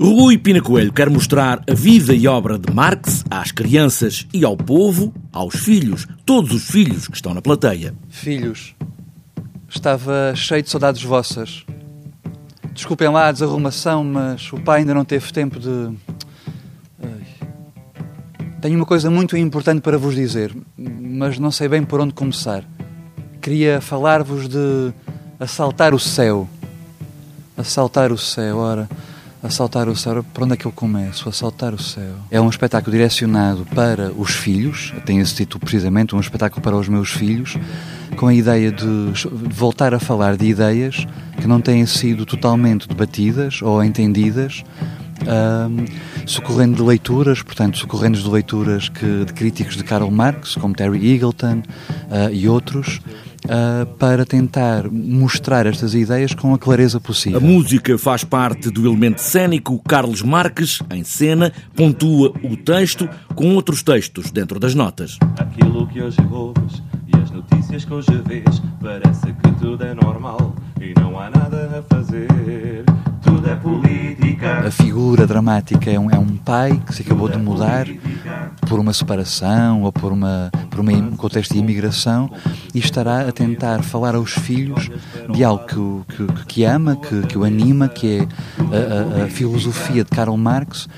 Rui Pina Coelho quer mostrar a vida e obra de Marx às crianças e ao povo, aos filhos, todos os filhos que estão na plateia. Filhos, estava cheio de saudades vossas. Desculpem lá a desarrumação, mas o pai ainda não teve tempo de. Tenho uma coisa muito importante para vos dizer, mas não sei bem por onde começar. Queria falar-vos de assaltar o céu. Assaltar o céu, ora. Assaltar o céu, por onde é que eu começo? Assaltar o céu. É um espetáculo direcionado para os filhos, tem esse título precisamente, um espetáculo para os meus filhos, com a ideia de voltar a falar de ideias que não têm sido totalmente debatidas ou entendidas, um, socorrendo de leituras, portanto, socorrendo de leituras que, de críticos de Karl Marx, como Terry Eagleton uh, e outros, uh, para tentar mostrar estas ideias com a clareza possível. A música faz parte do elemento cênico. Carlos Marques, em cena, pontua o texto com outros textos dentro das notas. Aquilo que hoje ouves e as notícias que hoje vês, parece que tudo é normal e não há nada a fazer. Tudo é política. A figura dramática é um, é um pai que se acabou de mudar por uma separação ou por, uma, por um contexto de imigração e estará a tentar falar aos filhos de algo que, que, que ama, que, que o anima, que é a, a, a filosofia de Karl Marx,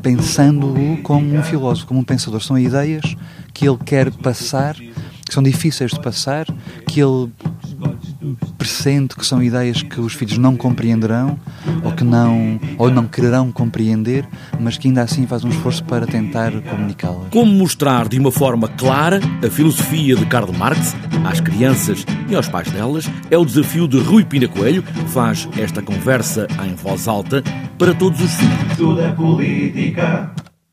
pensando-o como um filósofo, como um pensador. São ideias que ele quer passar, que são difíceis de passar, que ele pressente que são ideias que os filhos não compreenderão ou que não ou não quererão compreender, mas que ainda assim faz um esforço para tentar comunicá-las. Como mostrar de uma forma clara a filosofia de Karl Marx às crianças e aos pais delas é o desafio de Rui Pina Coelho, que faz esta conversa em voz alta para todos os filhos. Tudo é política.